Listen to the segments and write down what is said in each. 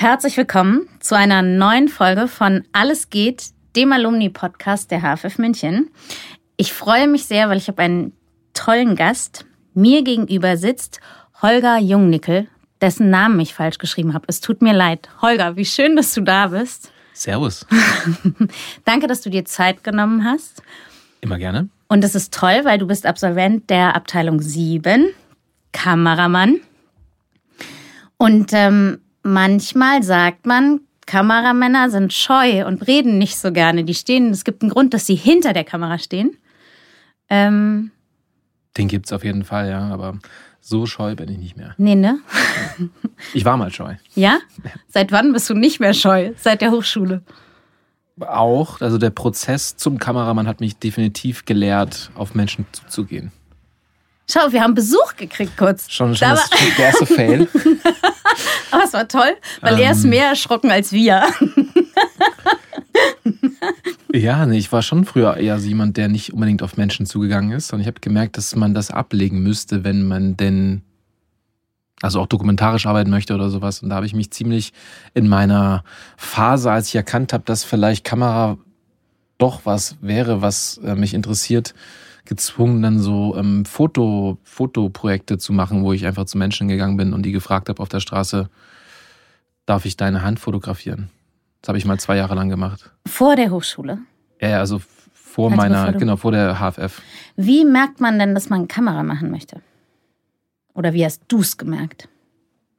Herzlich willkommen zu einer neuen Folge von Alles geht, dem Alumni-Podcast der HFF München. Ich freue mich sehr, weil ich habe einen tollen Gast. Mir gegenüber sitzt Holger Jungnickel, dessen Namen ich falsch geschrieben habe. Es tut mir leid. Holger, wie schön, dass du da bist. Servus. Danke, dass du dir Zeit genommen hast. Immer gerne. Und es ist toll, weil du bist Absolvent der Abteilung 7, Kameramann. Und ähm, manchmal sagt man, Kameramänner sind scheu und reden nicht so gerne. Die stehen, es gibt einen Grund, dass sie hinter der Kamera stehen. Ähm, Den gibt's auf jeden Fall, ja, aber so scheu bin ich nicht mehr. nee, ne? Ich war mal scheu. Ja? Seit wann bist du nicht mehr scheu? Seit der Hochschule. Auch, also der Prozess zum Kameramann hat mich definitiv gelehrt, auf Menschen zuzugehen. Schau, wir haben Besuch gekriegt kurz. Schon, schon Da das, der erste Fail. Aber es war toll, weil er ist Ähm. mehr erschrocken als wir. Ja, nee, ich war schon früher eher so jemand, der nicht unbedingt auf Menschen zugegangen ist. Und ich habe gemerkt, dass man das ablegen müsste, wenn man denn, also auch dokumentarisch arbeiten möchte oder sowas. Und da habe ich mich ziemlich in meiner Phase, als ich erkannt habe, dass vielleicht Kamera doch was wäre, was äh, mich interessiert, gezwungen, dann so ähm, Foto, Fotoprojekte zu machen, wo ich einfach zu Menschen gegangen bin und die gefragt habe auf der Straße, darf ich deine Hand fotografieren? Das habe ich mal zwei Jahre lang gemacht. Vor der Hochschule. Ja, also vor Also meiner, genau, vor der HFF. Wie merkt man denn, dass man Kamera machen möchte? Oder wie hast du es gemerkt?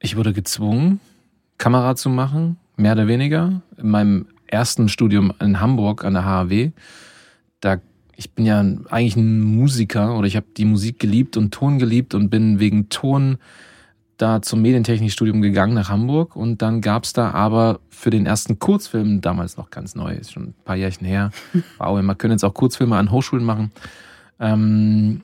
Ich wurde gezwungen, Kamera zu machen, mehr oder weniger. In meinem ersten Studium in Hamburg an der HAW. Da, ich bin ja eigentlich ein Musiker oder ich habe die Musik geliebt und Ton geliebt und bin wegen Ton da zum Medientechnikstudium gegangen nach Hamburg. Und dann gab's da aber für den ersten Kurzfilm, damals noch ganz neu, ist schon ein paar Jährchen her, wow, man könnte jetzt auch Kurzfilme an Hochschulen machen, ähm,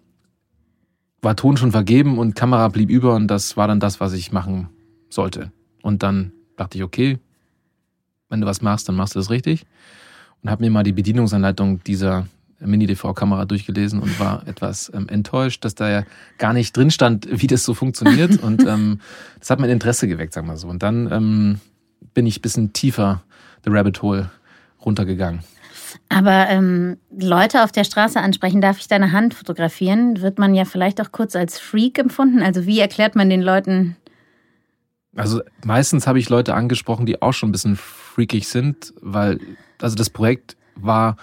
war Ton schon vergeben und Kamera blieb über und das war dann das, was ich machen sollte. Und dann dachte ich, okay, wenn du was machst, dann machst du das richtig. Und habe mir mal die Bedienungsanleitung dieser Mini-DV-Kamera durchgelesen und war etwas ähm, enttäuscht, dass da ja gar nicht drin stand, wie das so funktioniert. Und ähm, das hat mein Interesse geweckt, sagen wir so. Und dann ähm, bin ich ein bisschen tiefer the Rabbit Hole runtergegangen. Aber ähm, Leute auf der Straße ansprechen, darf ich deine Hand fotografieren, wird man ja vielleicht auch kurz als Freak empfunden. Also wie erklärt man den Leuten, Also meistens habe ich Leute angesprochen, die auch schon ein bisschen freakig sind, weil also das Projekt war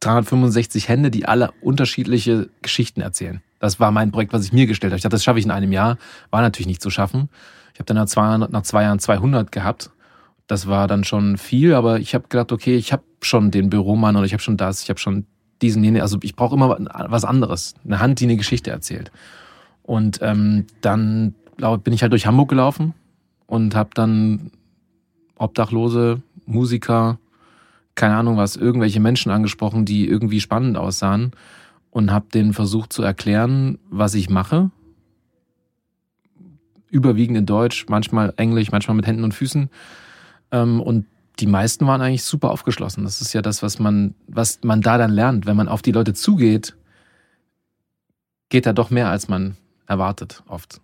365 Hände, die alle unterschiedliche Geschichten erzählen. Das war mein Projekt, was ich mir gestellt habe. Ich dachte, das schaffe ich in einem Jahr. War natürlich nicht zu schaffen. Ich habe dann nach zwei, nach zwei Jahren 200 gehabt. Das war dann schon viel, aber ich habe gedacht, okay, ich habe schon den Büromann oder ich habe schon das, ich habe schon diesen, jenen. Also ich brauche immer was anderes. Eine Hand, die eine Geschichte erzählt. Und ähm, dann bin ich halt durch Hamburg gelaufen und habe dann Obdachlose, Musiker, keine Ahnung was, irgendwelche Menschen angesprochen, die irgendwie spannend aussahen und habe denen versucht zu erklären, was ich mache. Überwiegend in Deutsch, manchmal Englisch, manchmal mit Händen und Füßen. Ähm, und die meisten waren eigentlich super aufgeschlossen. Das ist ja das, was man, was man da dann lernt. Wenn man auf die Leute zugeht, geht da doch mehr, als man erwartet, oft.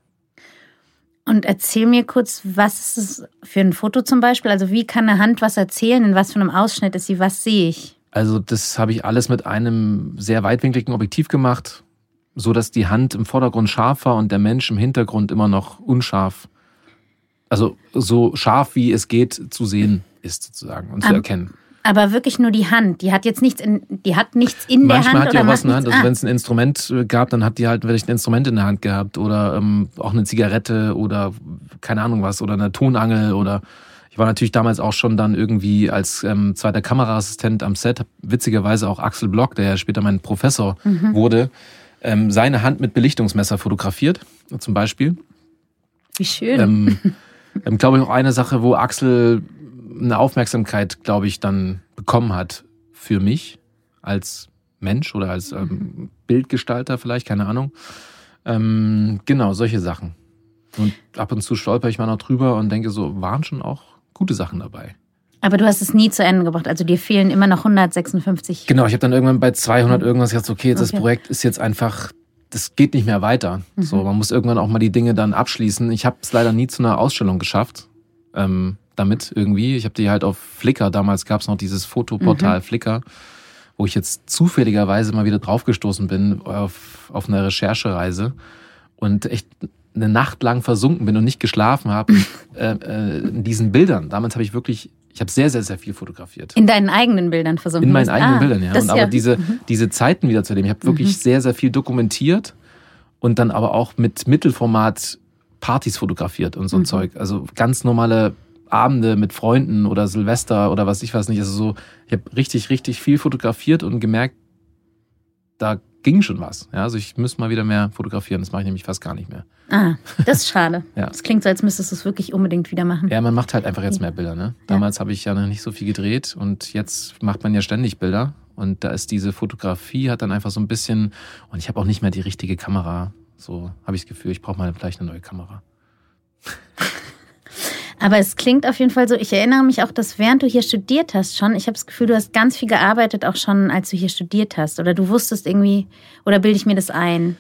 Und erzähl mir kurz, was ist es für ein Foto zum Beispiel? Also wie kann eine Hand was erzählen? In was für einem Ausschnitt ist sie? Was sehe ich? Also das habe ich alles mit einem sehr weitwinkligen Objektiv gemacht, so dass die Hand im Vordergrund scharf war und der Mensch im Hintergrund immer noch unscharf. Also so scharf wie es geht zu sehen ist sozusagen und zu Am- erkennen. Aber wirklich nur die Hand. Die hat jetzt nichts in, die hat nichts in der Manchmal Hand hat die oder auch was in der Hand. Also Ah. wenn es ein Instrument äh, gab, dann hat die halt vielleicht ein Instrument in der Hand gehabt oder ähm, auch eine Zigarette oder keine Ahnung was oder eine Tonangel oder ich war natürlich damals auch schon dann irgendwie als ähm, zweiter Kameraassistent am Set, witzigerweise auch Axel Block, der ja später mein Professor Mhm. wurde, ähm, seine Hand mit Belichtungsmesser fotografiert, zum Beispiel. Wie schön. Ähm, ähm, glaube ich auch eine Sache, wo Axel eine Aufmerksamkeit, glaube ich, dann bekommen hat für mich als Mensch oder als ähm, Bildgestalter vielleicht, keine Ahnung. Ähm, genau, solche Sachen. Und ab und zu stolper ich mal noch drüber und denke so, waren schon auch gute Sachen dabei. Aber du hast es nie zu Ende gebracht. Also dir fehlen immer noch 156. Genau, ich habe dann irgendwann bei 200 irgendwas gesagt, okay, jetzt okay. das Projekt ist jetzt einfach, das geht nicht mehr weiter. Mhm. So, man muss irgendwann auch mal die Dinge dann abschließen. Ich habe es leider nie zu einer Ausstellung geschafft. Ähm, damit irgendwie. Ich habe die halt auf Flickr, damals gab es noch dieses Fotoportal mhm. Flickr, wo ich jetzt zufälligerweise mal wieder draufgestoßen bin auf, auf einer Recherchereise und echt eine Nacht lang versunken bin und nicht geschlafen habe äh, äh, in diesen Bildern. Damals habe ich wirklich, ich habe sehr, sehr, sehr viel fotografiert. In deinen eigenen Bildern versunken? In meinen eigenen ah, Bildern, ja. Und aber ja. diese, mhm. diese Zeiten wieder zu erleben. Ich habe wirklich mhm. sehr, sehr viel dokumentiert und dann aber auch mit Mittelformat Partys fotografiert und so ein mhm. Zeug. Also ganz normale Abende mit Freunden oder Silvester oder was ich weiß nicht. Also so, ich habe richtig, richtig viel fotografiert und gemerkt, da ging schon was. Ja, also ich müsste mal wieder mehr fotografieren. Das mache ich nämlich fast gar nicht mehr. Ah, das ist schade. ja. Das klingt so, als müsstest du es wirklich unbedingt wieder machen. Ja, man macht halt einfach jetzt mehr Bilder. Ne? Damals ja. habe ich ja noch nicht so viel gedreht und jetzt macht man ja ständig Bilder. Und da ist diese Fotografie hat dann einfach so ein bisschen, und ich habe auch nicht mehr die richtige Kamera. So habe ich das Gefühl, ich brauche mal vielleicht eine neue Kamera. Aber es klingt auf jeden Fall so, ich erinnere mich auch, dass während du hier studiert hast schon, ich habe das Gefühl, du hast ganz viel gearbeitet, auch schon als du hier studiert hast. Oder du wusstest irgendwie, oder bilde ich mir das ein?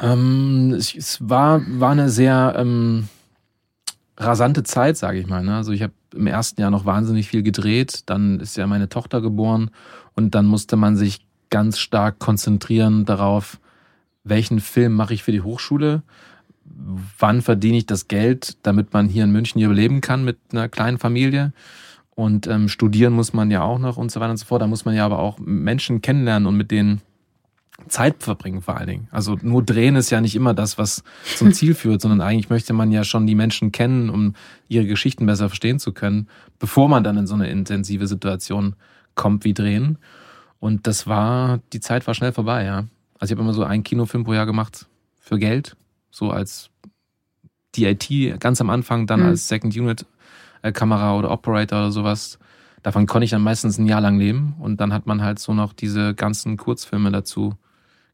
Ähm, es war, war eine sehr ähm, rasante Zeit, sage ich mal. Ne? Also ich habe im ersten Jahr noch wahnsinnig viel gedreht, dann ist ja meine Tochter geboren und dann musste man sich ganz stark konzentrieren darauf, welchen Film mache ich für die Hochschule wann verdiene ich das Geld, damit man hier in München hier überleben kann mit einer kleinen Familie. Und ähm, studieren muss man ja auch noch und so weiter und so fort. Da muss man ja aber auch Menschen kennenlernen und mit denen Zeit verbringen vor allen Dingen. Also nur drehen ist ja nicht immer das, was zum Ziel führt, sondern eigentlich möchte man ja schon die Menschen kennen, um ihre Geschichten besser verstehen zu können, bevor man dann in so eine intensive Situation kommt wie drehen. Und das war, die Zeit war schnell vorbei, ja. Also ich habe immer so einen Kinofilm pro Jahr gemacht für Geld so als DIT ganz am Anfang, dann mhm. als Second Unit äh, Kamera oder Operator oder sowas. Davon konnte ich dann meistens ein Jahr lang leben und dann hat man halt so noch diese ganzen Kurzfilme dazu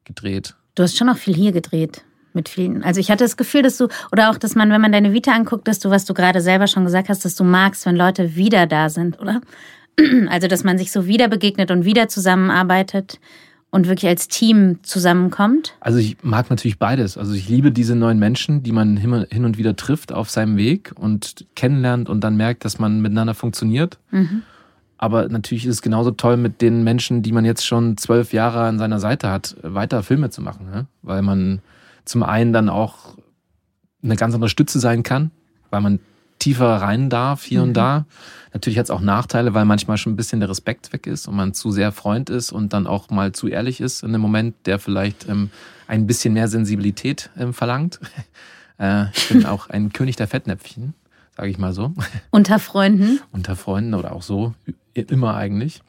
gedreht. Du hast schon noch viel hier gedreht mit vielen. Also ich hatte das Gefühl, dass du, oder auch, dass man, wenn man deine Vita anguckt, dass du, was du gerade selber schon gesagt hast, dass du magst, wenn Leute wieder da sind, oder? Also, dass man sich so wieder begegnet und wieder zusammenarbeitet und wirklich als Team zusammenkommt? Also ich mag natürlich beides. Also ich liebe diese neuen Menschen, die man hin und wieder trifft auf seinem Weg und kennenlernt und dann merkt, dass man miteinander funktioniert. Mhm. Aber natürlich ist es genauso toll, mit den Menschen, die man jetzt schon zwölf Jahre an seiner Seite hat, weiter Filme zu machen. Ne? Weil man zum einen dann auch eine ganz andere Stütze sein kann, weil man tiefer rein darf hier mhm. und da. Natürlich hat es auch Nachteile, weil manchmal schon ein bisschen der Respekt weg ist und man zu sehr Freund ist und dann auch mal zu ehrlich ist in einem Moment, der vielleicht ähm, ein bisschen mehr Sensibilität ähm, verlangt. äh, ich bin auch ein König der Fettnäpfchen, sage ich mal so. Unter Freunden? Unter Freunden oder auch so, immer eigentlich.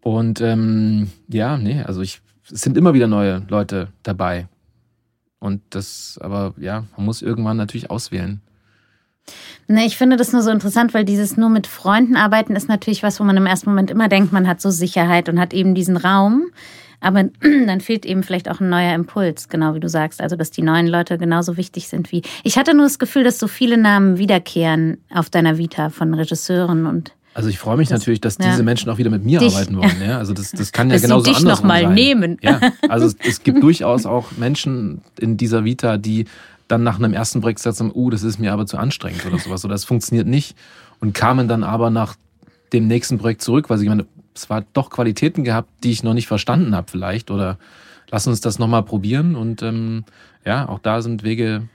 Und ähm, ja, nee, also ich, es sind immer wieder neue Leute dabei. Und das, aber ja, man muss irgendwann natürlich auswählen. Ne, ich finde das nur so interessant, weil dieses nur mit Freunden arbeiten ist natürlich was, wo man im ersten Moment immer denkt, man hat so Sicherheit und hat eben diesen Raum. Aber dann fehlt eben vielleicht auch ein neuer Impuls, genau wie du sagst. Also, dass die neuen Leute genauso wichtig sind wie. Ich hatte nur das Gefühl, dass so viele Namen wiederkehren auf deiner Vita von Regisseuren und. Also ich freue mich das, natürlich, dass ja. diese Menschen auch wieder mit mir dich, arbeiten wollen. Ja, also das, das kann ja genauso sie dich noch mal sein. nehmen. Ja, also es, es gibt durchaus auch Menschen in dieser Vita, die dann nach einem ersten Projekt gesagt haben, uh, das ist mir aber zu anstrengend oder sowas oder das funktioniert nicht und kamen dann aber nach dem nächsten Projekt zurück, weil sie gemeint, es war doch Qualitäten gehabt, die ich noch nicht verstanden habe vielleicht oder lass uns das nochmal probieren und ähm, ja, auch da sind Wege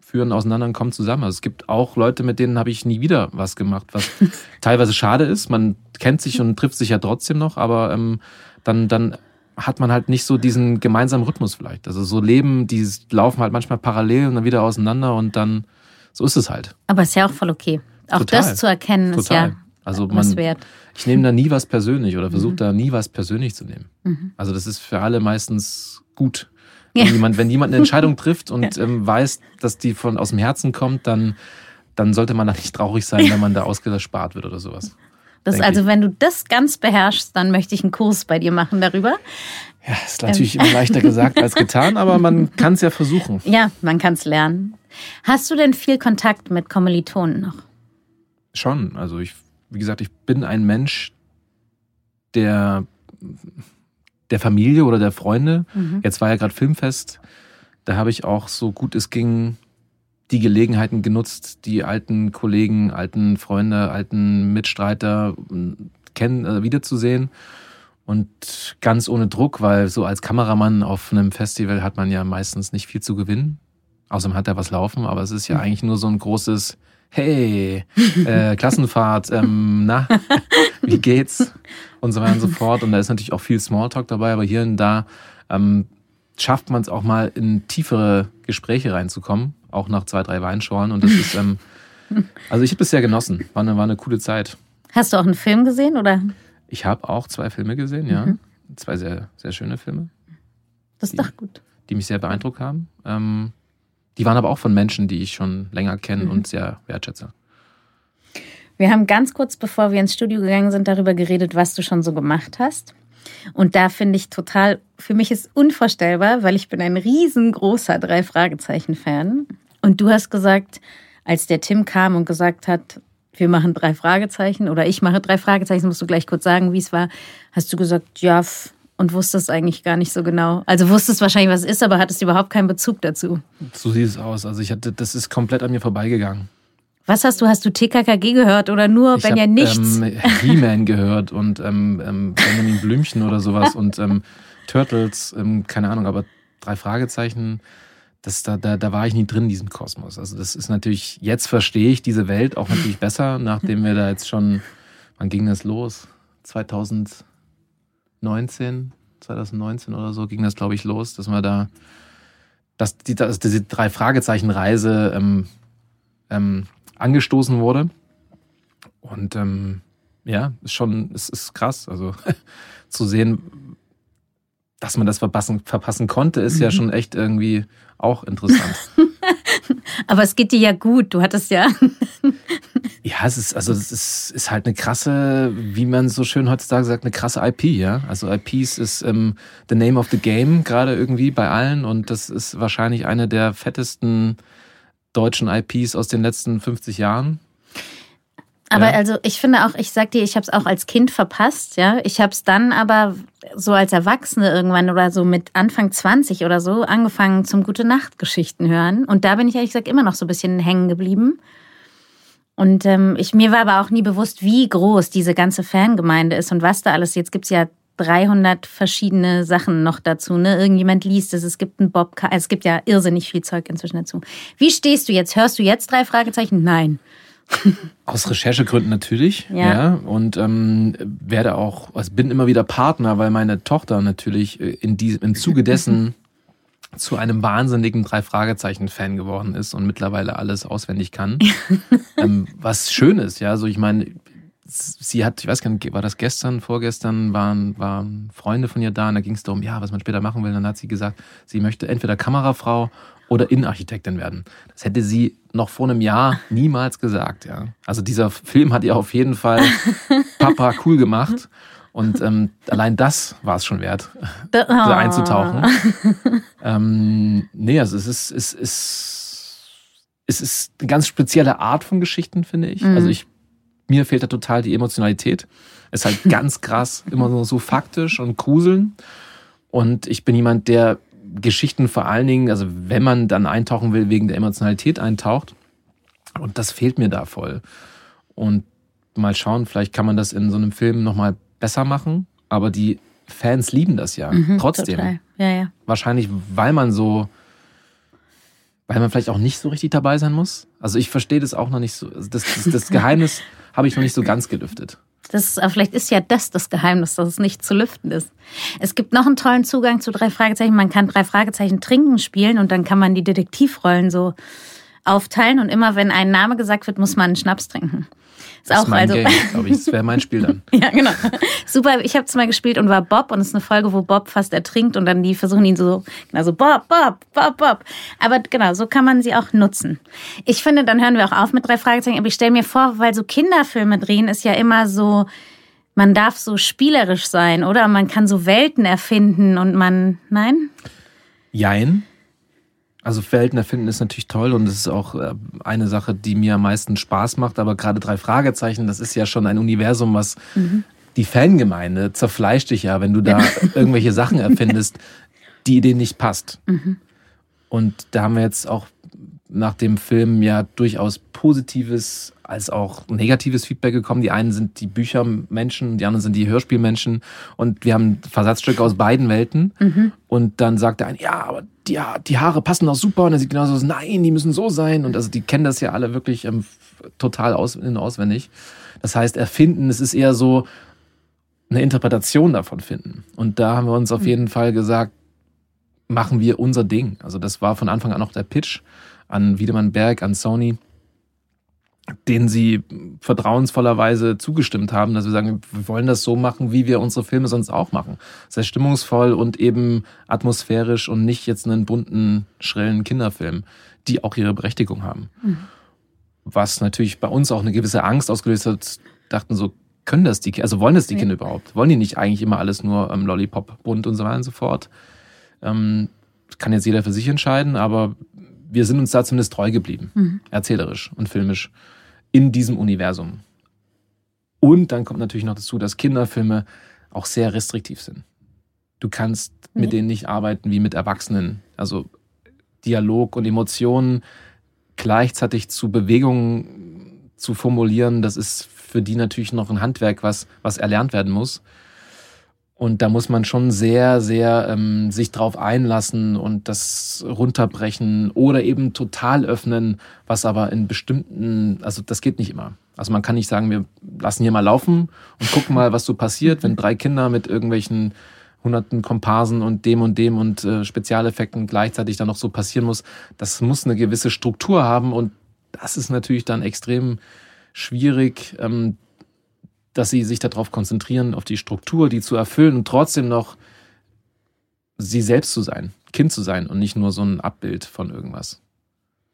führen auseinander und kommen zusammen. Also es gibt auch Leute, mit denen habe ich nie wieder was gemacht, was teilweise schade ist. Man kennt sich und trifft sich ja trotzdem noch, aber ähm, dann, dann hat man halt nicht so diesen gemeinsamen Rhythmus vielleicht. Also so Leben, die laufen halt manchmal parallel und dann wieder auseinander und dann so ist es halt. Aber ist ja auch voll okay. Auch Total. das zu erkennen Total. ist ja also man, was wert. Ich nehme da nie was persönlich oder versuche mhm. da nie was persönlich zu nehmen. Mhm. Also das ist für alle meistens gut. Wenn, ja. jemand, wenn jemand eine Entscheidung trifft und ja. ähm, weiß, dass die von aus dem Herzen kommt, dann dann sollte man da nicht traurig sein, wenn man da ausgespart wird oder sowas. Das, also ich. wenn du das ganz beherrschst, dann möchte ich einen Kurs bei dir machen darüber. Ja, ist natürlich immer leichter gesagt als getan, aber man kann es ja versuchen. Ja, man kann es lernen. Hast du denn viel Kontakt mit Kommilitonen noch? Schon. Also ich, wie gesagt, ich bin ein Mensch, der der Familie oder der Freunde. Mhm. Jetzt war ja gerade Filmfest. Da habe ich auch so gut es ging die Gelegenheiten genutzt, die alten Kollegen, alten Freunde, alten Mitstreiter kennen, äh, wiederzusehen. Und ganz ohne Druck, weil so als Kameramann auf einem Festival hat man ja meistens nicht viel zu gewinnen. Außerdem hat er was laufen, aber es ist ja hm. eigentlich nur so ein großes Hey, äh, Klassenfahrt, ähm, na, wie geht's? Und so weiter und so fort. Und da ist natürlich auch viel Smalltalk dabei, aber hier und da ähm, schafft man es auch mal in tiefere Gespräche reinzukommen, auch nach zwei, drei Weinschorlen. Und das ist, ähm, also ich habe es sehr genossen. War eine, war eine coole Zeit. Hast du auch einen Film gesehen oder? Ich habe auch zwei Filme gesehen, ja. Mhm. Zwei sehr, sehr schöne Filme. Das ist die, doch gut. Die mich sehr beeindruckt haben. Ähm, die waren aber auch von Menschen, die ich schon länger kenne mhm. und sehr wertschätze. Wir haben ganz kurz, bevor wir ins Studio gegangen sind, darüber geredet, was du schon so gemacht hast. Und da finde ich total, für mich ist unvorstellbar, weil ich bin ein riesengroßer Drei-Fragezeichen-Fan. Und du hast gesagt, als der Tim kam und gesagt hat, wir machen drei Fragezeichen oder ich mache drei Fragezeichen, musst du gleich kurz sagen, wie es war, hast du gesagt, ja, und wusstest eigentlich gar nicht so genau. Also wusstest wahrscheinlich, was es ist, aber hattest überhaupt keinen Bezug dazu. So sieht es aus. Also ich hatte, das ist komplett an mir vorbeigegangen. Was hast du? Hast du TKKG gehört oder nur ich wenn ja nichts? Ähm, He-Man gehört und ähm, ähm, Benjamin Blümchen oder sowas und ähm, Turtles, ähm, keine Ahnung, aber drei Fragezeichen, das, da, da, da war ich nie drin in diesem Kosmos. Also das ist natürlich, jetzt verstehe ich diese Welt auch natürlich besser, nachdem wir da jetzt schon, wann ging das los? 2019, 2019 oder so ging das, glaube ich, los, dass wir da, dass, die, dass diese drei Fragezeichen-Reise ähm, ähm, angestoßen wurde. Und ähm, ja, ist schon, es ist krass. Also zu sehen, dass man das verpassen, verpassen konnte, ist mhm. ja schon echt irgendwie auch interessant. Aber es geht dir ja gut. Du hattest ja. ja, es ist, also es ist, ist halt eine krasse, wie man so schön heutzutage sagt, eine krasse IP, ja. Also IPs ist ähm, the name of the game, gerade irgendwie bei allen. Und das ist wahrscheinlich eine der fettesten deutschen IPs aus den letzten 50 Jahren. Aber ja. also ich finde auch, ich sag dir, ich habe es auch als Kind verpasst, ja. Ich habe es dann aber so als Erwachsene irgendwann oder so mit Anfang 20 oder so angefangen zum Gute Nacht Geschichten hören und da bin ich ehrlich gesagt immer noch so ein bisschen hängen geblieben. Und ähm, ich mir war aber auch nie bewusst, wie groß diese ganze Fangemeinde ist und was da alles. Jetzt gibt's ja 300 verschiedene Sachen noch dazu. Ne? Irgendjemand liest es, es gibt einen Bob, es gibt ja irrsinnig viel Zeug inzwischen dazu. Wie stehst du jetzt? Hörst du jetzt drei Fragezeichen? Nein. Aus Recherchegründen natürlich, ja. ja. Und ähm, werde auch, also bin immer wieder Partner, weil meine Tochter natürlich äh, in diesem, im Zuge dessen zu einem wahnsinnigen Drei-Fragezeichen-Fan geworden ist und mittlerweile alles auswendig kann. ähm, was schön ist, ja. Also ich meine, sie hat, ich weiß gar nicht, war das gestern, vorgestern, waren, waren Freunde von ihr da und da ging es darum, ja, was man später machen will. Dann hat sie gesagt, sie möchte entweder Kamerafrau oder Innenarchitektin werden. Das hätte sie noch vor einem Jahr niemals gesagt, ja. Also dieser Film hat ihr auf jeden Fall Papa cool gemacht. Und ähm, allein das war es schon wert, da, oh. einzutauchen. ähm, nee, also es ist, es ist, es ist eine ganz spezielle Art von Geschichten, finde ich. Mhm. Also ich mir fehlt da total die Emotionalität. Ist halt ganz krass, immer so, so faktisch und gruseln. Und ich bin jemand, der Geschichten vor allen Dingen, also wenn man dann eintauchen will, wegen der Emotionalität eintaucht. Und das fehlt mir da voll. Und mal schauen, vielleicht kann man das in so einem Film nochmal besser machen. Aber die Fans lieben das ja mhm, trotzdem. Total. Ja, ja. Wahrscheinlich, weil man so weil man vielleicht auch nicht so richtig dabei sein muss. Also ich verstehe das auch noch nicht so. Also das, das, das Geheimnis habe ich noch nicht so ganz gelüftet. Das, vielleicht ist ja das das Geheimnis, dass es nicht zu lüften ist. Es gibt noch einen tollen Zugang zu drei Fragezeichen. Man kann drei Fragezeichen trinken spielen und dann kann man die Detektivrollen so aufteilen und immer wenn ein Name gesagt wird, muss man einen Schnaps trinken. Ist das auch ist mein also. Game, glaube ich. Das wäre mein Spiel dann. ja, genau. Super. Ich habe es mal gespielt und war Bob und es ist eine Folge, wo Bob fast ertrinkt und dann die versuchen ihn so, genau so Bob, Bob, Bob, Bob. Aber genau, so kann man sie auch nutzen. Ich finde, dann hören wir auch auf mit drei Fragezeichen. Aber ich stelle mir vor, weil so Kinderfilme drehen ist ja immer so, man darf so spielerisch sein, oder? Man kann so Welten erfinden und man, nein? Jein. Also Welten erfinden ist natürlich toll und es ist auch äh, eine Sache, die mir am meisten Spaß macht. Aber gerade drei Fragezeichen, das ist ja schon ein Universum, was mhm. die Fangemeinde zerfleischt dich ja, wenn du da irgendwelche Sachen erfindest, die denen nicht passt. Mhm. Und da haben wir jetzt auch nach dem Film ja durchaus positives als auch negatives Feedback gekommen. Die einen sind die Büchermenschen, die anderen sind die Hörspielmenschen und wir haben Versatzstücke aus beiden Welten. Mhm. Und dann sagt der eine, ja, aber die, die Haare passen doch super und er sieht genauso aus, nein, die müssen so sein. Und also die kennen das ja alle wirklich ähm, total aus, auswendig. Das heißt, erfinden, es ist eher so eine Interpretation davon finden. Und da haben wir uns auf mhm. jeden Fall gesagt, machen wir unser Ding. Also das war von Anfang an auch der Pitch an Wiedemann Berg, an Sony, denen sie vertrauensvollerweise zugestimmt haben, dass wir sagen, wir wollen das so machen, wie wir unsere Filme sonst auch machen. Sehr stimmungsvoll und eben atmosphärisch und nicht jetzt einen bunten, schrillen Kinderfilm, die auch ihre Berechtigung haben. Mhm. Was natürlich bei uns auch eine gewisse Angst ausgelöst hat, dachten so, können das die Kinder, also wollen das die Kinder überhaupt? Wollen die nicht eigentlich immer alles nur ähm, Lollipop, bunt und so weiter und so fort? Ähm, kann jetzt jeder für sich entscheiden, aber wir sind uns da zumindest treu geblieben, mhm. erzählerisch und filmisch, in diesem Universum. Und dann kommt natürlich noch dazu, dass Kinderfilme auch sehr restriktiv sind. Du kannst mhm. mit denen nicht arbeiten wie mit Erwachsenen. Also Dialog und Emotionen gleichzeitig zu Bewegungen zu formulieren, das ist für die natürlich noch ein Handwerk, was, was erlernt werden muss. Und da muss man schon sehr, sehr ähm, sich drauf einlassen und das runterbrechen oder eben total öffnen, was aber in bestimmten, also das geht nicht immer. Also man kann nicht sagen, wir lassen hier mal laufen und gucken mal, was so passiert, wenn drei Kinder mit irgendwelchen hunderten Komparsen und dem und dem und äh, Spezialeffekten gleichzeitig dann noch so passieren muss. Das muss eine gewisse Struktur haben und das ist natürlich dann extrem schwierig, ähm, dass sie sich darauf konzentrieren, auf die Struktur, die zu erfüllen und trotzdem noch sie selbst zu sein, Kind zu sein und nicht nur so ein Abbild von irgendwas.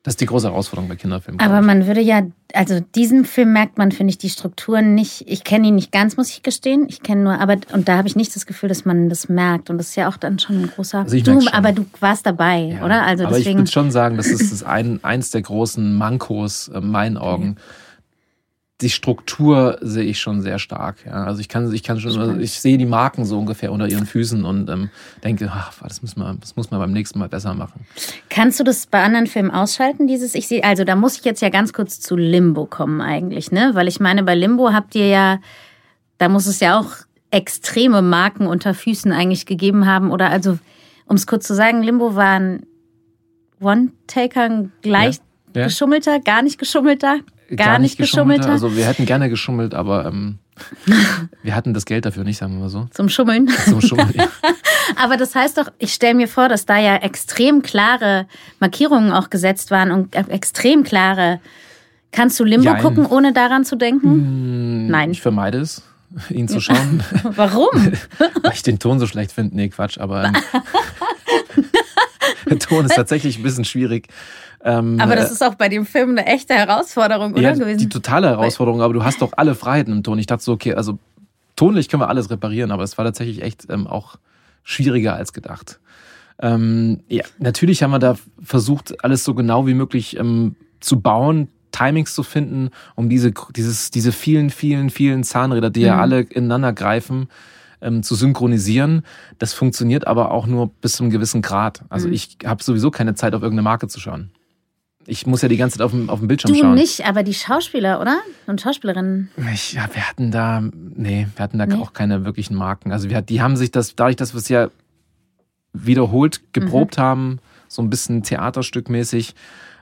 Das ist die große Herausforderung bei Kinderfilmen. Aber man würde ja, also diesen Film merkt man, finde ich, die Strukturen nicht. Ich kenne ihn nicht ganz, muss ich gestehen. Ich kenne nur, aber und da habe ich nicht das Gefühl, dass man das merkt. Und das ist ja auch dann schon ein großer. Also ich du, schon. aber du warst dabei, ja. oder? Also aber deswegen. ich würde schon sagen, das ist das ein, eins der großen Mankos in meinen Augen. Okay die Struktur sehe ich schon sehr stark. Ja. Also ich kann, ich kann schon, also ich sehe die Marken so ungefähr unter ihren Füßen und ähm, denke, ach, das muss man, das muss man beim nächsten Mal besser machen. Kannst du das bei anderen Filmen ausschalten? Dieses, ich sehe, also da muss ich jetzt ja ganz kurz zu Limbo kommen eigentlich, ne? Weil ich meine, bei Limbo habt ihr ja, da muss es ja auch extreme Marken unter Füßen eigentlich gegeben haben oder also, um es kurz zu sagen, Limbo war ein One-Taker, ein gleich ja, ja. geschummelter, gar nicht geschummelter gar, gar nicht geschummelt, geschummelt hat? Also wir hätten gerne geschummelt, aber ähm, wir hatten das Geld dafür nicht, sagen wir mal so. Zum Schummeln. Zum Schummeln, ja. aber das heißt doch, ich stelle mir vor, dass da ja extrem klare Markierungen auch gesetzt waren und extrem klare. Kannst du Limbo Jein. gucken, ohne daran zu denken? Mmh, Nein. Ich vermeide es, ihn zu schauen. Warum? Weil ich den Ton so schlecht finde. Nee, Quatsch, aber. Ähm, Ton ist tatsächlich ein bisschen schwierig. Ähm, aber das ist auch bei dem Film eine echte Herausforderung, oder? Ja, gewesen? die totale Herausforderung, aber du hast doch alle Freiheiten im Ton. Ich dachte so, okay, also tonlich können wir alles reparieren, aber es war tatsächlich echt ähm, auch schwieriger als gedacht. Ähm, ja, natürlich haben wir da versucht, alles so genau wie möglich ähm, zu bauen, Timings zu finden, um diese, dieses, diese vielen, vielen, vielen Zahnräder, die mhm. ja alle ineinander greifen, ähm, zu synchronisieren. Das funktioniert aber auch nur bis zu einem gewissen Grad. Also mhm. ich habe sowieso keine Zeit, auf irgendeine Marke zu schauen. Ich muss ja die ganze Zeit auf dem, auf dem Bildschirm du schauen. Du nicht, aber die Schauspieler, oder? Und Schauspielerinnen. Ich, ja, wir hatten da, nee, wir hatten da nee. auch keine wirklichen Marken. Also wir, die haben sich das, dadurch, dass wir es ja wiederholt geprobt mhm. haben, so ein bisschen theaterstückmäßig,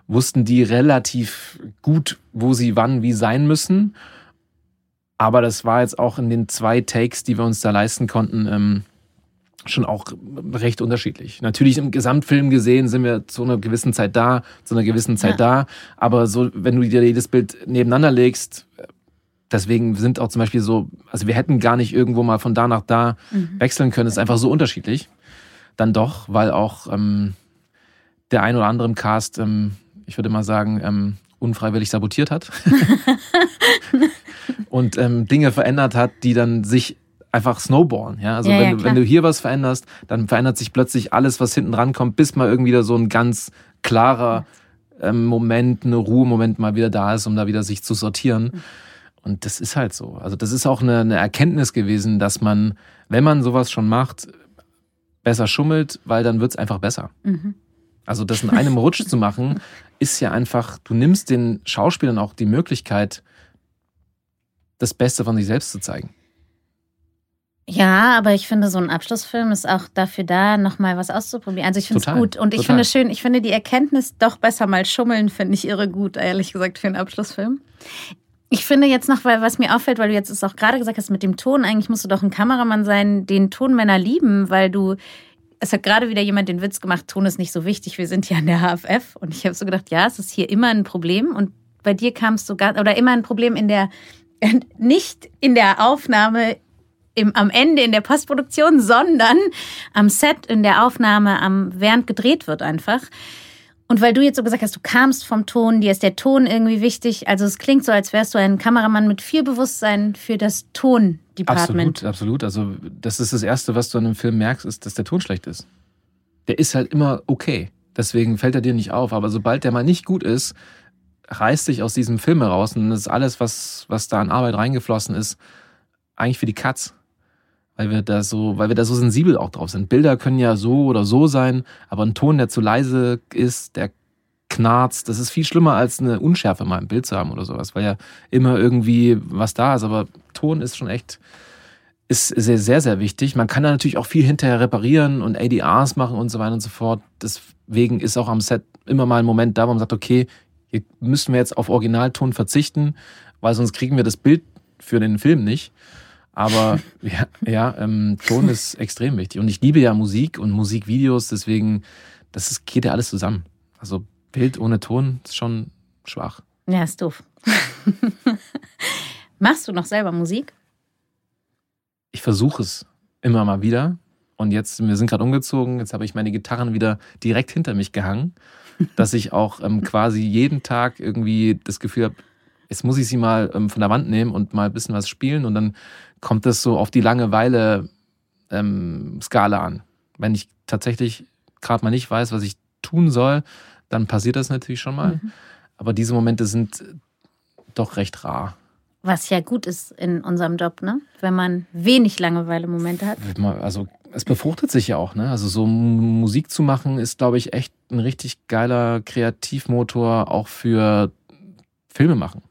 wussten die relativ gut, wo sie wann wie sein müssen. Aber das war jetzt auch in den zwei Takes, die wir uns da leisten konnten, ähm, schon auch recht unterschiedlich. Natürlich im Gesamtfilm gesehen sind wir zu einer gewissen Zeit da, zu einer gewissen Zeit ja. da. Aber so, wenn du dir jedes Bild nebeneinander legst, deswegen sind auch zum Beispiel so, also wir hätten gar nicht irgendwo mal von da nach da mhm. wechseln können. Es ist einfach so unterschiedlich. Dann doch, weil auch ähm, der ein oder andere im Cast, ähm, ich würde mal sagen, ähm, unfreiwillig sabotiert hat und ähm, Dinge verändert hat, die dann sich einfach snowballen. Ja? Also ja, wenn, ja, du, wenn du hier was veränderst, dann verändert sich plötzlich alles, was hinten rankommt, bis mal irgendwie wieder so ein ganz klarer ähm, Moment, eine Ruhemoment mal wieder da ist, um da wieder sich zu sortieren. Und das ist halt so. Also das ist auch eine, eine Erkenntnis gewesen, dass man, wenn man sowas schon macht, besser schummelt, weil dann wird's einfach besser. Mhm. Also das in einem Rutsch zu machen, ist ja einfach, du nimmst den Schauspielern auch die Möglichkeit, das Beste von sich selbst zu zeigen. Ja, aber ich finde, so ein Abschlussfilm ist auch dafür da, nochmal was auszuprobieren. Also ich finde es gut. Und ich finde es schön, ich finde die Erkenntnis, doch besser mal schummeln, finde ich irre gut, ehrlich gesagt, für einen Abschlussfilm. Ich finde jetzt noch, weil was mir auffällt, weil du jetzt es auch gerade gesagt hast mit dem Ton, eigentlich musst du doch ein Kameramann sein, den Tonmänner lieben, weil du es hat gerade wieder jemand den Witz gemacht, Ton ist nicht so wichtig, wir sind ja an der HFF. Und ich habe so gedacht, ja, es ist hier immer ein Problem. Und bei dir kam es sogar, oder immer ein Problem in der, nicht in der Aufnahme im, am Ende in der Postproduktion, sondern am Set in der Aufnahme, am, während gedreht wird einfach. Und weil du jetzt so gesagt hast, du kamst vom Ton, dir ist der Ton irgendwie wichtig. Also es klingt so, als wärst du ein Kameramann mit viel Bewusstsein für das Tondepartment. Absolut, absolut. Also das ist das Erste, was du an einem Film merkst, ist, dass der Ton schlecht ist. Der ist halt immer okay. Deswegen fällt er dir nicht auf. Aber sobald der mal nicht gut ist, reißt sich aus diesem Film heraus und das ist alles, was, was da an Arbeit reingeflossen ist, eigentlich für die Katz weil wir da so, weil wir da so sensibel auch drauf sind. Bilder können ja so oder so sein, aber ein Ton, der zu leise ist, der knarzt, das ist viel schlimmer als eine Unschärfe mal im Bild zu haben oder sowas, weil ja immer irgendwie was da ist, aber Ton ist schon echt ist sehr, sehr, sehr wichtig. Man kann da natürlich auch viel hinterher reparieren und ADRs machen und so weiter und so fort. Deswegen ist auch am Set immer mal ein Moment da, wo man sagt, okay, hier müssen wir jetzt auf Originalton verzichten, weil sonst kriegen wir das Bild für den Film nicht. Aber ja, ja ähm, Ton ist extrem wichtig. Und ich liebe ja Musik und Musikvideos, deswegen, das ist, geht ja alles zusammen. Also Bild ohne Ton ist schon schwach. Ja, ist doof. Machst du noch selber Musik? Ich versuche es immer mal wieder. Und jetzt, wir sind gerade umgezogen, jetzt habe ich meine Gitarren wieder direkt hinter mich gehangen, dass ich auch ähm, quasi jeden Tag irgendwie das Gefühl habe, jetzt muss ich sie mal ähm, von der Wand nehmen und mal ein bisschen was spielen und dann kommt das so auf die Langeweile-Skala ähm, an. Wenn ich tatsächlich gerade mal nicht weiß, was ich tun soll, dann passiert das natürlich schon mal. Mhm. Aber diese Momente sind doch recht rar. Was ja gut ist in unserem Job, ne? Wenn man wenig Langeweile-Momente hat. Also es befruchtet sich ja auch, ne? Also so Musik zu machen ist, glaube ich, echt ein richtig geiler Kreativmotor auch für Filme machen.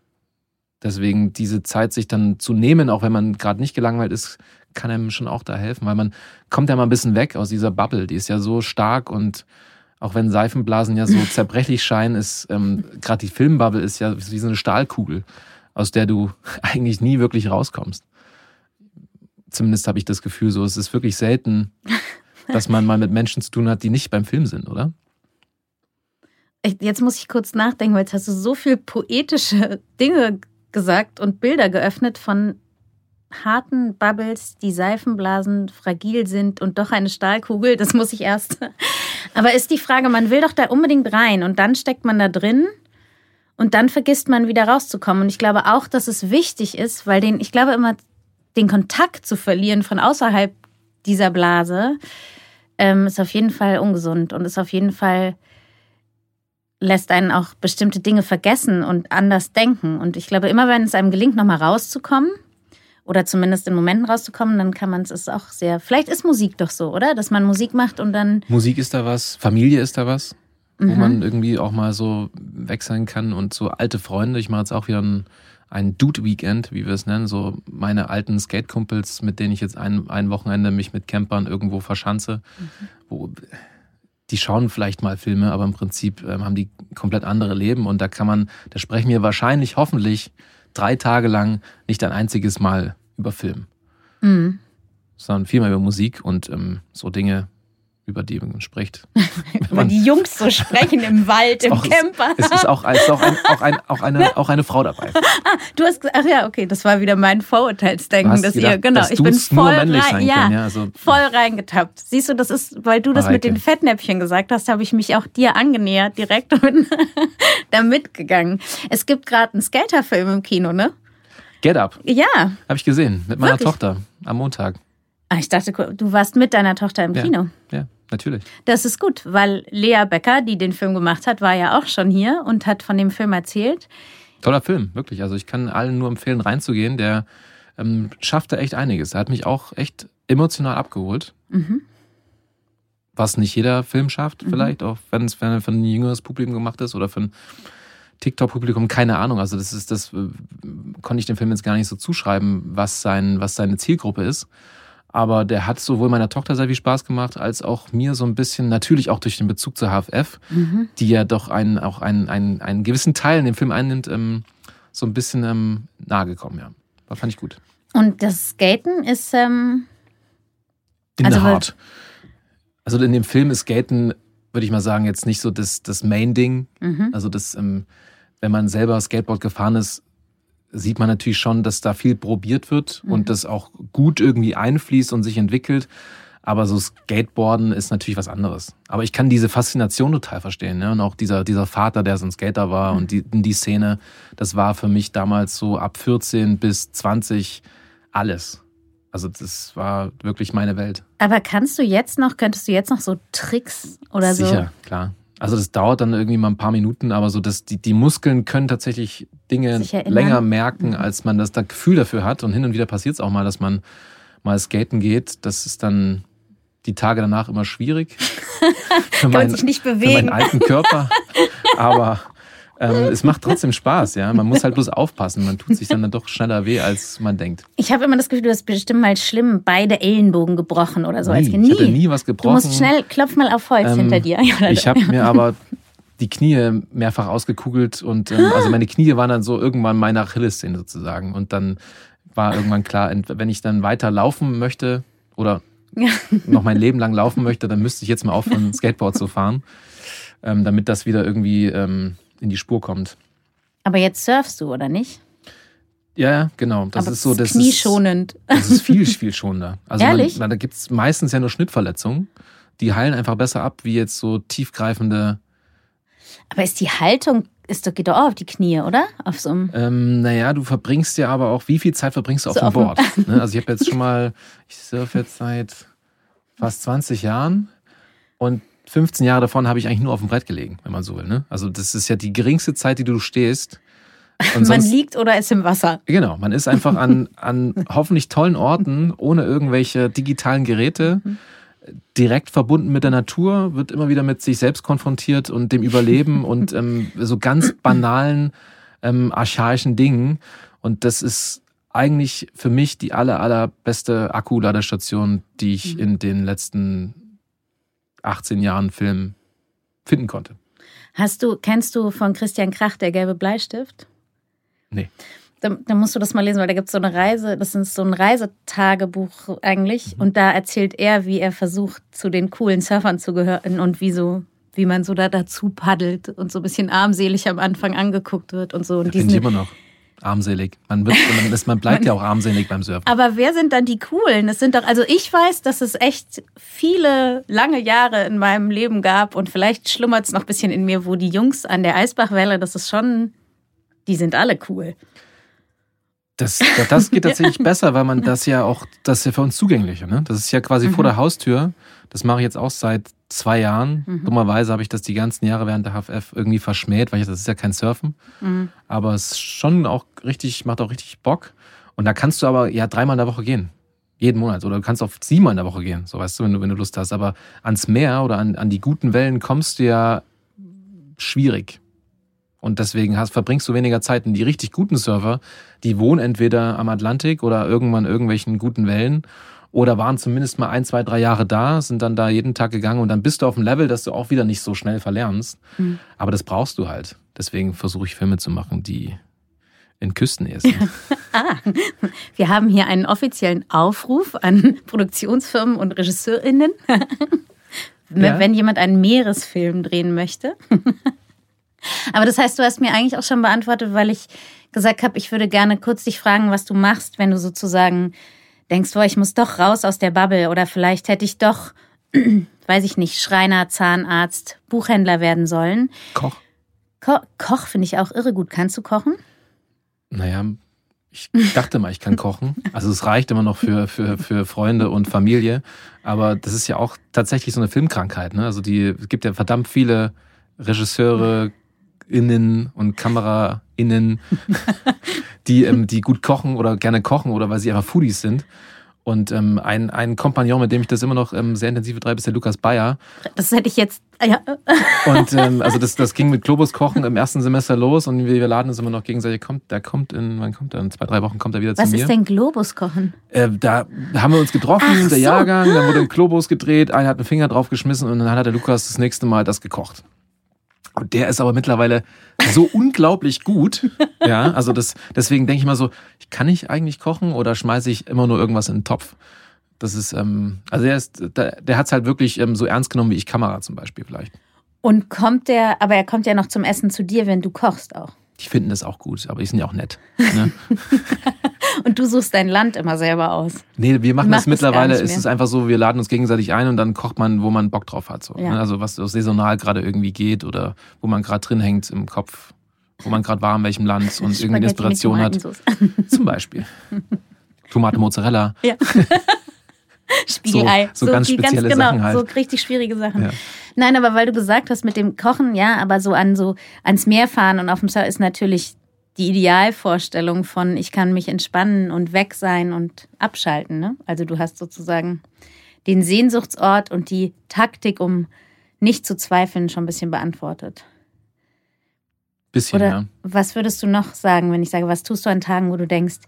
Deswegen diese Zeit sich dann zu nehmen, auch wenn man gerade nicht gelangweilt ist, kann einem schon auch da helfen, weil man kommt ja mal ein bisschen weg aus dieser Bubble. Die ist ja so stark und auch wenn Seifenblasen ja so zerbrechlich scheinen, ist ähm, gerade die Filmbubble ist ja wie so eine Stahlkugel, aus der du eigentlich nie wirklich rauskommst. Zumindest habe ich das Gefühl so. Es ist wirklich selten, dass man mal mit Menschen zu tun hat, die nicht beim Film sind, oder? Jetzt muss ich kurz nachdenken, weil jetzt hast du so viel poetische Dinge gesagt und Bilder geöffnet von harten Bubbles, die Seifenblasen fragil sind und doch eine Stahlkugel. Das muss ich erst. Aber ist die Frage, man will doch da unbedingt rein und dann steckt man da drin und dann vergisst man wieder rauszukommen. Und ich glaube auch, dass es wichtig ist, weil den, ich glaube immer, den Kontakt zu verlieren von außerhalb dieser Blase ähm, ist auf jeden Fall ungesund und ist auf jeden Fall lässt einen auch bestimmte Dinge vergessen und anders denken. Und ich glaube, immer wenn es einem gelingt, nochmal rauszukommen, oder zumindest in Momenten rauszukommen, dann kann man es auch sehr. Vielleicht ist Musik doch so, oder? Dass man Musik macht und dann. Musik ist da was, Familie ist da was, mhm. wo man irgendwie auch mal so weg sein kann und so alte Freunde. Ich mache jetzt auch wieder ein, ein Dude-Weekend, wie wir es nennen, so meine alten Skate-Kumpels, mit denen ich jetzt ein, ein Wochenende mich mit Campern irgendwo verschanze, mhm. wo die schauen vielleicht mal Filme, aber im Prinzip ähm, haben die komplett andere Leben und da kann man, da sprechen wir wahrscheinlich, hoffentlich drei Tage lang nicht ein einziges Mal über Film. Mhm. sondern viel mehr über Musik und ähm, so Dinge, über die man spricht. Wenn die Jungs so sprechen im Wald, im auch, Camper. Es ist auch, es ist auch, ein, auch, ein, auch, eine, auch eine Frau dabei. Ah, du hast gesagt, ach ja, okay, das war wieder mein Vorurteilsdenken, dass gedacht, ihr, genau, dass ich bin voll rein, ja, ja, also- voll reingetappt. Siehst du, das ist, weil du das mit Mareike. den Fettnäpfchen gesagt hast, habe ich mich auch dir angenähert direkt und da mitgegangen. Es gibt gerade einen Skaterfilm im Kino, ne? Get Up, Ja. habe ich gesehen, mit meiner Wirklich? Tochter am Montag. Ah, ich dachte, du warst mit deiner Tochter im Ja. Kino. Ja, natürlich. Das ist gut, weil Lea Becker, die den Film gemacht hat, war ja auch schon hier und hat von dem Film erzählt. Toller Film, wirklich. Also ich kann allen nur empfehlen, reinzugehen. Der ähm, schafft da echt einiges. Er hat mich auch echt emotional abgeholt. Mhm. Was nicht jeder Film schafft, vielleicht, auch wenn es für ein jüngeres Publikum gemacht ist oder für ein TikTok-Publikum, keine Ahnung. Also das ist, das äh, konnte ich dem Film jetzt gar nicht so zuschreiben, was sein, was seine Zielgruppe ist. Aber der hat sowohl meiner Tochter sehr viel Spaß gemacht, als auch mir so ein bisschen, natürlich auch durch den Bezug zur HFF, die ja doch einen, auch einen, einen, einen gewissen Teil in dem Film einnimmt, ähm, so ein bisschen ähm, nahe gekommen, ja. Das fand ich gut. Und das Skaten ist, ähm, In Also heart. Also in dem Film ist Skaten, würde ich mal sagen, jetzt nicht so das, das Main-Ding. mhm. Also das, ähm, wenn man selber Skateboard gefahren ist, sieht man natürlich schon, dass da viel probiert wird Mhm. und das auch gut irgendwie einfließt und sich entwickelt. Aber so Skateboarden ist natürlich was anderes. Aber ich kann diese Faszination total verstehen. Ne? Und auch dieser, dieser Vater, der so ein Skater war und die, die Szene, das war für mich damals so ab 14 bis 20 alles. Also das war wirklich meine Welt. Aber kannst du jetzt noch, könntest du jetzt noch so Tricks oder so? Sicher, klar. Also das dauert dann irgendwie mal ein paar Minuten, aber so dass die, die Muskeln können tatsächlich Dinge länger merken, Mhm. als man das da Gefühl dafür hat. Und hin und wieder passiert es auch mal, dass man mal skaten geht. Das ist dann die Tage danach immer schwierig. Kann man meinen, sich nicht für meinen bewegen. alten Körper. aber ähm, es macht trotzdem Spaß, ja. Man muss halt bloß aufpassen. Man tut sich dann, dann doch schneller weh, als man denkt. Ich habe immer das Gefühl, du hast bestimmt mal schlimm beide Ellenbogen gebrochen oder so. als nie. Kind. Ich hatte nie was Du gebrochen. musst schnell, klopf mal auf Holz Ähm, hinter dir. Ich habe mir aber die Knie mehrfach ausgekugelt und ähm, also meine Knie waren dann so irgendwann meine Achillessehne sozusagen und dann war irgendwann klar, wenn ich dann weiter laufen möchte oder Ja. noch mein Leben lang laufen möchte, dann müsste ich jetzt mal aufhören, Skateboard zu fahren, ähm, damit das wieder irgendwie ähm, in die Spur kommt. Aber jetzt surfst du, oder nicht? Ja, genau. Das Aber ist so, das ist, knieschonend. das ist viel, viel schonender. Also Ehrlich? Man, da gibt's meistens ja nur Schnittverletzungen. Die heilen einfach besser ab, wie jetzt so tiefgreifende Aber ist die Haltung, ist doch, geht doch auch auf die Knie, oder? Auf so einem. Ähm, naja, du verbringst ja aber auch, wie viel Zeit verbringst du auf So dem dem- Board? Ne? Also ich habe jetzt schon mal, ich surfe jetzt seit fast 20 Jahren und 15 Jahre davon habe ich eigentlich nur auf dem Brett gelegen, wenn man so will. Ne? Also das ist ja die geringste Zeit, die du stehst. Und Man liegt oder ist im Wasser. genau, man ist einfach an, an hoffentlich tollen Orten, ohne irgendwelche digitalen Geräte, direkt verbunden mit der Natur, wird immer wieder mit sich selbst konfrontiert und dem Überleben und ähm, so ganz banalen, ähm, archaischen Dingen. Und das ist eigentlich für mich die aller, allerbeste Akkuladestation, die ich Mhm. in den letzten 18 Jahren Film finden konnte. Hast du, kennst du von Christian Krach der gelbe Bleistift? Nee. Da, da musst du das mal lesen, weil da gibt es so eine Reise, das ist so ein Reisetagebuch eigentlich. Mhm. Und da erzählt er, wie er versucht, zu den coolen Surfern zu gehören und wie so, wie man so da dazu paddelt und so ein bisschen armselig am Anfang angeguckt wird und so. Und diesen, immer noch armselig. Man, wird, man, ist, man bleibt ja auch armselig beim Surfen. aber wer sind dann die coolen? Das sind doch, also ich weiß, dass es echt viele lange Jahre in meinem Leben gab und vielleicht schlummert es noch ein bisschen in mir, wo die Jungs an der Eisbachwelle, das ist schon, die sind alle cool. Das, das geht tatsächlich besser, weil man das ja auch, das ist ja für uns zugänglicher. Ne? Das ist ja quasi Mhm. vor der Haustür. Das mache ich jetzt auch seit zwei Jahren. Mhm. Dummerweise habe ich das die ganzen Jahre während der HFF irgendwie verschmäht, weil ich, das ist ja kein Surfen. Mhm. Aber es ist schon auch richtig, macht auch richtig Bock. Und da kannst du aber ja dreimal in der Woche gehen. Jeden Monat. Oder du kannst auch siebenmal in der Woche gehen, so weißt du, wenn du, wenn du Lust hast. Aber ans Meer oder an, an die guten Wellen kommst du ja schwierig. Und deswegen hast, verbringst du weniger Zeit. Und die richtig guten Surfer, die wohnen entweder am Atlantik oder irgendwann irgendwelchen guten Wellen oder waren zumindest mal ein, zwei, drei Jahre da, sind dann da jeden Tag gegangen und dann bist du auf dem Level, dass du auch wieder nicht so schnell verlernst. Mhm. Aber das brauchst du halt. Deswegen versuche ich Filme zu machen, die in Küstennähe sind. ah, wir haben hier einen offiziellen Aufruf an Produktionsfirmen und RegisseurInnen. ja. Wenn jemand einen Meeresfilm drehen möchte. Aber das heißt, du hast mir eigentlich auch schon beantwortet, weil ich gesagt habe, ich würde gerne kurz dich fragen, was du machst, wenn du sozusagen denkst, boah, ich muss doch raus aus der Bubble oder vielleicht hätte ich doch, weiß ich nicht, Schreiner, Zahnarzt, Buchhändler werden sollen. Koch. Ko Koch finde ich auch irre gut. Kannst du kochen? Naja, ich dachte mal, ich kann kochen. Also es reicht immer noch für, für, für Freunde und Familie. Aber das ist ja auch tatsächlich so eine Filmkrankheit. Ne? Also die, es gibt ja verdammt viele Regisseure, Innen und KameraInnen, die, ähm, die gut kochen oder gerne kochen oder weil sie einfach Foodies sind. Und ähm, ein, ein Kompagnon, mit dem ich das immer noch ähm, sehr intensiv betreibe, ist der Lukas Bayer. Das hätte ich jetzt, ja. Und ähm, also das, das ging mit Globus Kochen im ersten Semester los und wir, wir laden uns immer noch gegenseitig. Kommt, der kommt in, wann kommt er? In zwei, drei Wochen kommt er wieder Was zu mir. Was ist denn Globus Kochen? Äh, da haben wir uns getroffen, Ach der so. Jahrgang, dann wurde ein Globus gedreht, einer hat einen Finger drauf geschmissen und dann hat der Lukas das nächste Mal das gekocht. Und der ist aber mittlerweile so unglaublich gut. Ja, also das, deswegen denke ich mal so, kann ich eigentlich kochen oder schmeiße ich immer nur irgendwas in den Topf? Das ist, ähm, also der ist, der, der hat es halt wirklich ähm, so ernst genommen wie ich Kamera zum Beispiel vielleicht. Und kommt der, aber er kommt ja noch zum Essen zu dir, wenn du kochst auch. Die finden das auch gut, aber die sind ja auch nett. Ne? und du suchst dein Land immer selber aus. Nee, wir machen das mittlerweile, ist es einfach so, wir laden uns gegenseitig ein und dann kocht man, wo man Bock drauf hat. So, ja. ne? Also was saisonal gerade irgendwie geht oder wo man gerade drin hängt im Kopf, wo man gerade war, in welchem Land und irgendwie Inspiration hat. Zum Beispiel. Tomate Mozzarella. Ja. Spiegelei. So, so, so ganz spezielle ganz, genau, Sachen halt. So richtig schwierige Sachen. Ja. Nein, aber weil du gesagt hast mit dem Kochen, ja, aber so an so ans Meer fahren und auf dem Surf ist natürlich die Idealvorstellung von ich kann mich entspannen und weg sein und abschalten. Ne? Also du hast sozusagen den Sehnsuchtsort und die Taktik, um nicht zu zweifeln, schon ein bisschen beantwortet. Bisschen, Oder ja. was würdest du noch sagen, wenn ich sage, was tust du an Tagen, wo du denkst,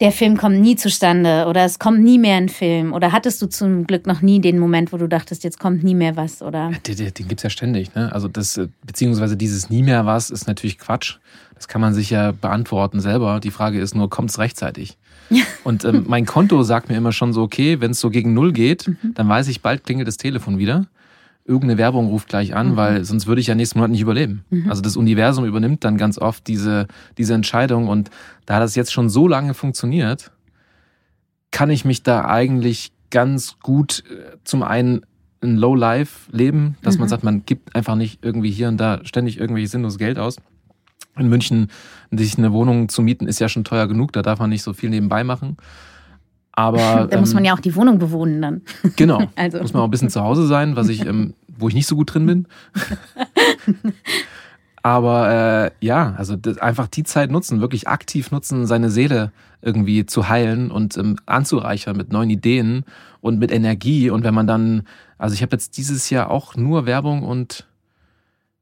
der Film kommt nie zustande oder es kommt nie mehr ein Film? Oder hattest du zum Glück noch nie den Moment, wo du dachtest, jetzt kommt nie mehr was? Oder? Ja, den, den gibt es ja ständig. Ne? Also das, äh, beziehungsweise dieses nie mehr was ist natürlich Quatsch. Das kann man sich ja beantworten selber. Die Frage ist nur, kommt es rechtzeitig? Ja. Und ähm, mein Konto sagt mir immer schon so, okay, wenn es so gegen Null geht, mhm. dann weiß ich, bald klingelt das Telefon wieder irgendeine Werbung ruft gleich an, mhm. weil sonst würde ich ja nächsten Monat nicht überleben. Mhm. Also das Universum übernimmt dann ganz oft diese, diese Entscheidung und da das jetzt schon so lange funktioniert, kann ich mich da eigentlich ganz gut äh, zum einen ein Low Life leben, dass mhm. man sagt, man gibt einfach nicht irgendwie hier und da ständig irgendwie sinnloses Geld aus. In München sich eine Wohnung zu mieten ist ja schon teuer genug, da darf man nicht so viel nebenbei machen. Aber da muss man ähm, ja auch die Wohnung bewohnen dann. Genau. also. Muss man auch ein bisschen zu Hause sein, was ich, ähm, wo ich nicht so gut drin bin. Aber äh, ja, also einfach die Zeit nutzen, wirklich aktiv nutzen, seine Seele irgendwie zu heilen und ähm, anzureichern mit neuen Ideen und mit Energie. Und wenn man dann, also ich habe jetzt dieses Jahr auch nur Werbung und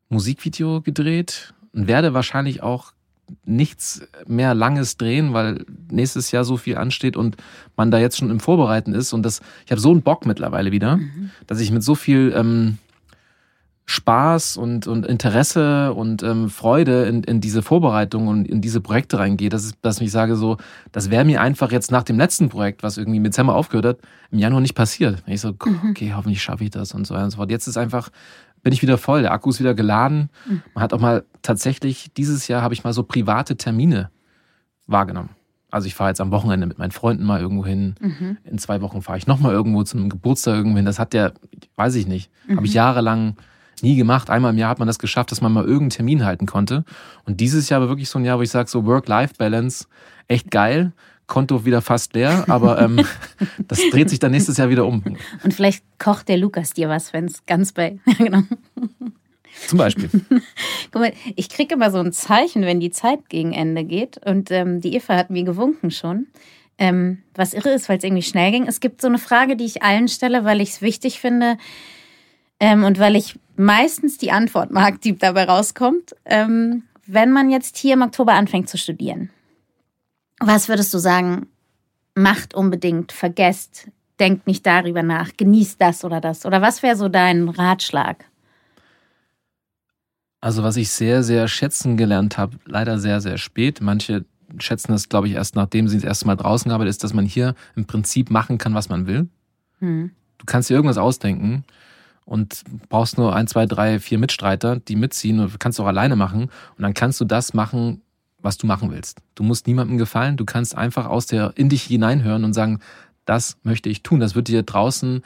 Musikvideo gedreht und werde wahrscheinlich auch nichts mehr Langes drehen, weil nächstes Jahr so viel ansteht und man da jetzt schon im Vorbereiten ist. Und das, ich habe so einen Bock mittlerweile wieder, mhm. dass ich mit so viel ähm, Spaß und, und Interesse und ähm, Freude in, in diese Vorbereitung und in diese Projekte reingehe, dass, dass ich sage so, das wäre mir einfach jetzt nach dem letzten Projekt, was irgendwie im Dezember aufgehört hat, im Januar nicht passiert. Ich so, mhm. okay, hoffentlich schaffe ich das und so weiter und so fort. Jetzt ist einfach bin ich wieder voll, der Akku ist wieder geladen. Mhm. Man hat auch mal tatsächlich, dieses Jahr habe ich mal so private Termine wahrgenommen. Also ich fahre jetzt am Wochenende mit meinen Freunden mal irgendwo hin. Mhm. In zwei Wochen fahre ich nochmal irgendwo zu einem Geburtstag irgendwo hin. Das hat der, weiß ich nicht, mhm. habe ich jahrelang nie gemacht. Einmal im Jahr hat man das geschafft, dass man mal irgendeinen Termin halten konnte. Und dieses Jahr war wirklich so ein Jahr, wo ich sage, so Work-Life-Balance, echt geil. Konto wieder fast leer, aber ähm, das dreht sich dann nächstes Jahr wieder um. Und vielleicht kocht der Lukas dir was, wenn es ganz bei. Ja, genau. Zum Beispiel. Guck mal, ich kriege immer so ein Zeichen, wenn die Zeit gegen Ende geht. Und ähm, die Eva hat mir gewunken schon. Ähm, was irre ist, weil es irgendwie schnell ging. Es gibt so eine Frage, die ich allen stelle, weil ich es wichtig finde ähm, und weil ich meistens die Antwort mag, die dabei rauskommt. Ähm, wenn man jetzt hier im Oktober anfängt zu studieren, was würdest du sagen, macht unbedingt, vergesst, denkt nicht darüber nach, genießt das oder das? Oder was wäre so dein Ratschlag? Also was ich sehr, sehr schätzen gelernt habe, leider sehr, sehr spät. Manche schätzen das, glaube ich, erst nachdem sie das erste Mal draußen gearbeitet ist, dass man hier im Prinzip machen kann, was man will. Hm. Du kannst dir irgendwas ausdenken und brauchst nur ein, zwei, drei, vier Mitstreiter, die mitziehen und kannst auch alleine machen. Und dann kannst du das machen, was du machen willst. Du musst niemandem gefallen. Du kannst einfach aus der, in dich hineinhören und sagen, das möchte ich tun. Das wird dir draußen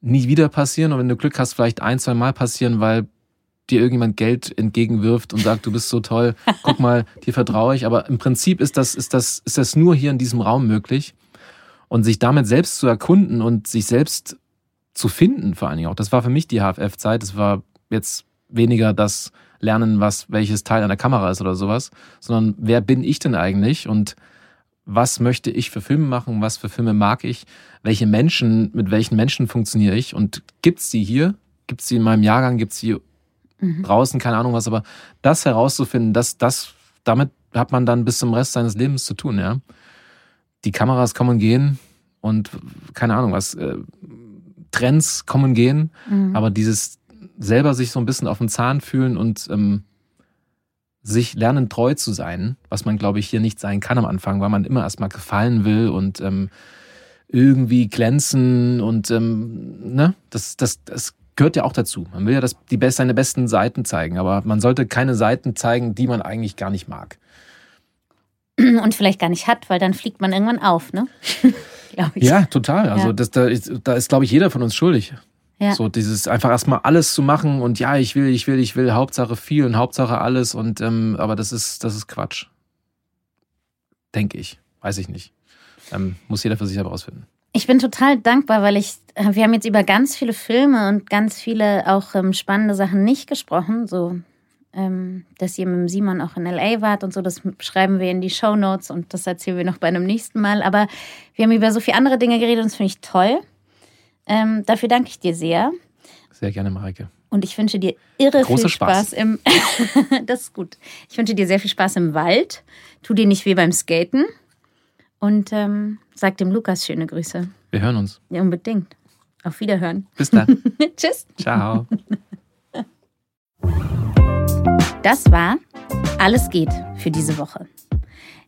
nie wieder passieren. Und wenn du Glück hast, vielleicht ein, zwei Mal passieren, weil dir irgendjemand Geld entgegenwirft und sagt, du bist so toll, guck mal, dir vertraue ich. Aber im Prinzip ist das, ist das, ist das nur hier in diesem Raum möglich. Und sich damit selbst zu erkunden und sich selbst zu finden, vor allen Dingen auch. Das war für mich die HFF-Zeit. Es war jetzt weniger das Lernen, was, welches Teil an der Kamera ist oder sowas, sondern wer bin ich denn eigentlich und was möchte ich für Filme machen, was für Filme mag ich, welche Menschen, mit welchen Menschen funktioniere ich und gibt's die hier? Gibt's die in meinem Jahrgang? Gibt's die mhm. draußen? Keine Ahnung was, aber das herauszufinden, das, das, damit hat man dann bis zum Rest seines Lebens zu tun, ja. Die Kameras kommen und gehen und keine Ahnung was, äh, Trends kommen und gehen, mhm. aber dieses selber sich so ein bisschen auf den Zahn fühlen und ähm, sich lernen treu zu sein, was man glaube ich hier nicht sein kann am Anfang, weil man immer erstmal gefallen will und ähm, irgendwie glänzen und ähm, ne, das, das, das gehört ja auch dazu. Man will ja das, die best, seine besten Seiten zeigen, aber man sollte keine Seiten zeigen, die man eigentlich gar nicht mag. Und vielleicht gar nicht hat, weil dann fliegt man irgendwann auf, ne? ja, total. Also das, da ist, da ist, glaube ich, jeder von uns schuldig. Ja. So dieses einfach erstmal alles zu machen und ja, ich will, ich will, ich will, Hauptsache viel und Hauptsache alles und ähm, aber das ist, das ist Quatsch. Denke ich. Weiß ich nicht. Ähm, muss jeder für sich selber rausfinden. Ich bin total dankbar, weil ich, äh, wir haben jetzt über ganz viele Filme und ganz viele auch ähm, spannende Sachen nicht gesprochen. So, ähm, dass ihr mit Simon auch in LA wart und so, das schreiben wir in die Show Notes und das erzählen wir noch bei einem nächsten Mal. Aber wir haben über so viele andere Dinge geredet und das finde ich toll. Ähm, dafür danke ich dir sehr. Sehr gerne, Mareike. Und ich wünsche dir irre Großer viel Spaß, Spaß. im. das ist gut. Ich wünsche dir sehr viel Spaß im Wald. Tu dir nicht weh beim Skaten. Und ähm, sag dem Lukas schöne Grüße. Wir hören uns. Ja, unbedingt. Auf Wiederhören. Bis dann. Tschüss. Ciao. Das war Alles geht für diese Woche.